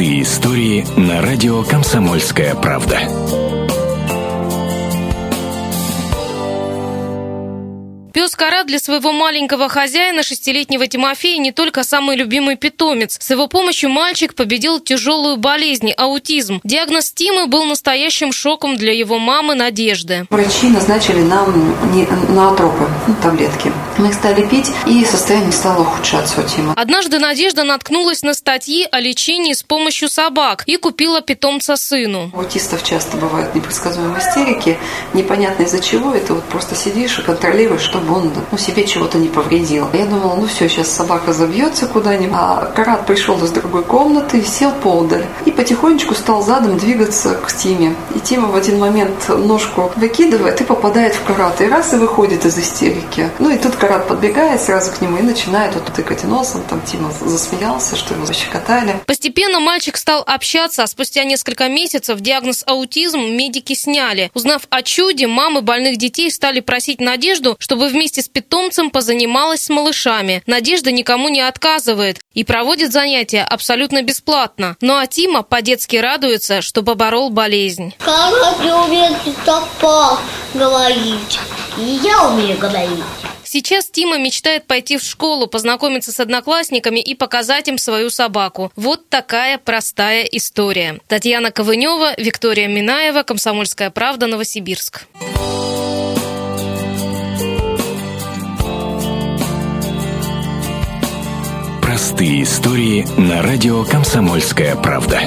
Простые истории на радио «Комсомольская правда». Пес Карат для своего маленького хозяина, шестилетнего Тимофея, не только самый любимый питомец. С его помощью мальчик победил тяжелую болезнь – аутизм. Диагноз Тимы был настоящим шоком для его мамы Надежды. Врачи назначили нам ноотропы, ну, таблетки. Мы их стали пить, и состояние стало ухудшаться у Тима. Однажды Надежда наткнулась на статьи о лечении с помощью собак и купила питомца сыну. У аутистов часто бывают непредсказуемые истерики, непонятно из-за чего. Это вот просто сидишь и контролируешь, что чтобы он ну, себе чего-то не повредил. Я думала, ну все, сейчас собака забьется куда-нибудь. А Карат пришел из другой комнаты, сел поудаль и потихонечку стал задом двигаться к Тиме. И Тима в один момент ножку выкидывает и попадает в Карата. И раз и выходит из истерики. Ну и тут Карат подбегает сразу к нему и начинает вот тыкать носом. Там Тима засмеялся, что его защекотали. Постепенно мальчик стал общаться, а спустя несколько месяцев диагноз аутизм медики сняли. Узнав о чуде, мамы больных детей стали просить Надежду, чтобы вместе с питомцем позанималась с малышами. Надежда никому не отказывает и проводит занятия абсолютно бесплатно. Ну а Тима по-детски радуется, что поборол болезнь. Как не умеет так говорить. И я умею говорить. Сейчас Тима мечтает пойти в школу, познакомиться с одноклассниками и показать им свою собаку. Вот такая простая история. Татьяна Ковынева, Виктория Минаева, Комсомольская правда, Новосибирск. Простые истории на радио «Комсомольская правда».